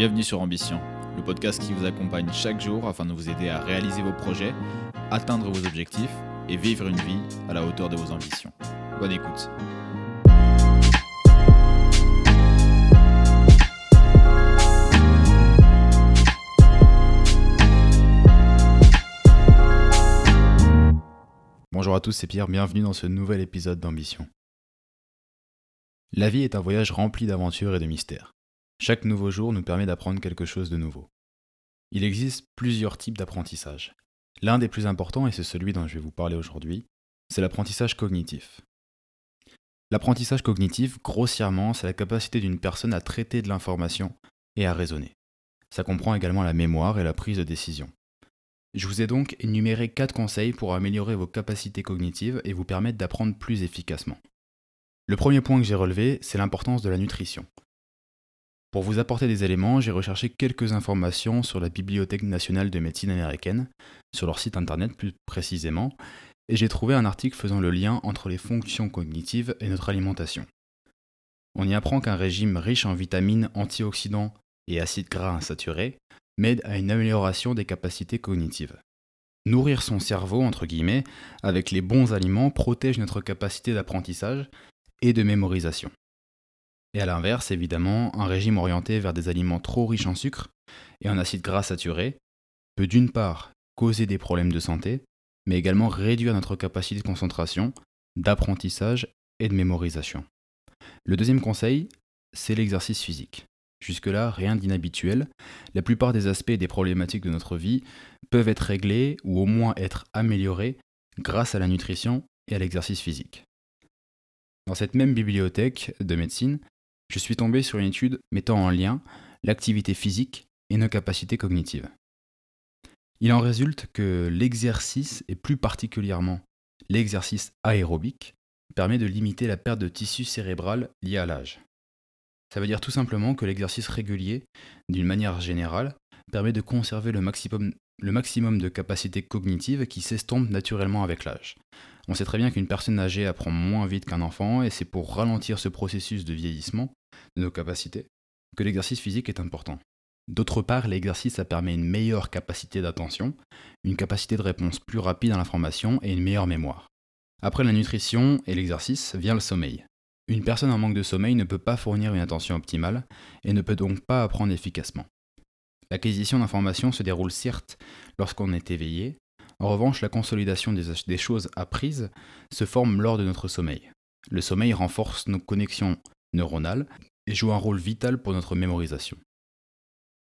Bienvenue sur Ambition, le podcast qui vous accompagne chaque jour afin de vous aider à réaliser vos projets, atteindre vos objectifs et vivre une vie à la hauteur de vos ambitions. Bonne écoute. Bonjour à tous, c'est Pierre, bienvenue dans ce nouvel épisode d'Ambition. La vie est un voyage rempli d'aventures et de mystères. Chaque nouveau jour nous permet d'apprendre quelque chose de nouveau. Il existe plusieurs types d'apprentissage. L'un des plus importants, et c'est celui dont je vais vous parler aujourd'hui, c'est l'apprentissage cognitif. L'apprentissage cognitif, grossièrement, c'est la capacité d'une personne à traiter de l'information et à raisonner. Ça comprend également la mémoire et la prise de décision. Je vous ai donc énuméré 4 conseils pour améliorer vos capacités cognitives et vous permettre d'apprendre plus efficacement. Le premier point que j'ai relevé, c'est l'importance de la nutrition. Pour vous apporter des éléments, j'ai recherché quelques informations sur la Bibliothèque nationale de médecine américaine, sur leur site internet plus précisément, et j'ai trouvé un article faisant le lien entre les fonctions cognitives et notre alimentation. On y apprend qu'un régime riche en vitamines, antioxydants et acides gras insaturés m'aide à une amélioration des capacités cognitives. Nourrir son cerveau, entre guillemets, avec les bons aliments protège notre capacité d'apprentissage et de mémorisation. Et à l'inverse, évidemment, un régime orienté vers des aliments trop riches en sucre et en acides gras saturés peut d'une part causer des problèmes de santé, mais également réduire notre capacité de concentration, d'apprentissage et de mémorisation. Le deuxième conseil, c'est l'exercice physique. Jusque-là, rien d'inhabituel. La plupart des aspects et des problématiques de notre vie peuvent être réglés ou au moins être améliorés grâce à la nutrition et à l'exercice physique. Dans cette même bibliothèque de médecine, je suis tombé sur une étude mettant en lien l'activité physique et nos capacités cognitives. Il en résulte que l'exercice, et plus particulièrement l'exercice aérobique, permet de limiter la perte de tissu cérébral liée à l'âge. Ça veut dire tout simplement que l'exercice régulier, d'une manière générale, permet de conserver le maximum, le maximum de capacités cognitives qui s'estompent naturellement avec l'âge. On sait très bien qu'une personne âgée apprend moins vite qu'un enfant, et c'est pour ralentir ce processus de vieillissement de nos capacités que l'exercice physique est important. D'autre part, l'exercice permet une meilleure capacité d'attention, une capacité de réponse plus rapide à l'information et une meilleure mémoire. Après la nutrition et l'exercice vient le sommeil. Une personne en manque de sommeil ne peut pas fournir une attention optimale et ne peut donc pas apprendre efficacement. L'acquisition d'informations se déroule certes lorsqu'on est éveillé, en revanche la consolidation des, choses apprises se forme lors de notre sommeil. Le sommeil renforce nos connexions neuronales et joue un rôle vital pour notre mémorisation.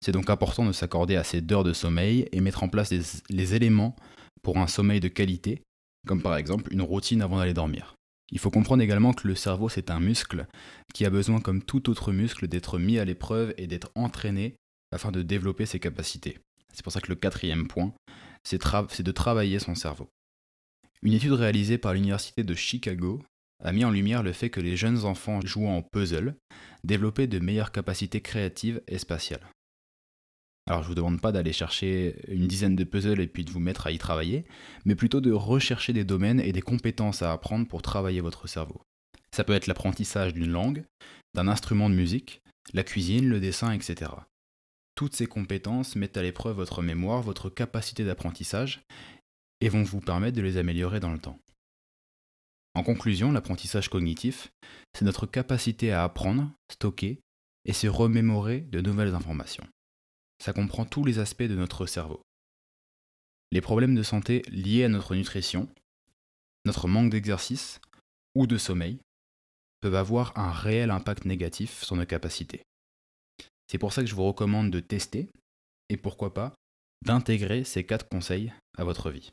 C'est donc important de s'accorder assez d'heures de sommeil et mettre en place les éléments pour un sommeil de qualité, comme par exemple une routine avant d'aller dormir. Il faut comprendre également que le cerveau, c'est un muscle qui a besoin, comme tout autre muscle, d'être mis à l'épreuve et d'être entraîné afin de développer ses capacités. C'est pour ça que le quatrième point, c'est de travailler son cerveau. Une étude réalisée par l'Université de Chicago a mis en lumière le fait que les jeunes enfants jouant au puzzle développaient de meilleures capacités créatives et spatiales. Alors je ne vous demande pas d'aller chercher une dizaine de puzzles et puis de vous mettre à y travailler, mais plutôt de rechercher des domaines et des compétences à apprendre pour travailler votre cerveau. Ça peut être l'apprentissage d'une langue, d'un instrument de musique, la cuisine, le dessin, etc. Toutes ces compétences mettent à l'épreuve votre mémoire, votre capacité d'apprentissage, et vont vous permettre de les améliorer dans le temps. En conclusion, l'apprentissage cognitif, c'est notre capacité à apprendre, stocker et se remémorer de nouvelles informations ça comprend tous les aspects de notre cerveau. Les problèmes de santé liés à notre nutrition, notre manque d'exercice ou de sommeil peuvent avoir un réel impact négatif sur nos capacités. C'est pour ça que je vous recommande de tester et pourquoi pas d'intégrer ces quatre conseils à votre vie.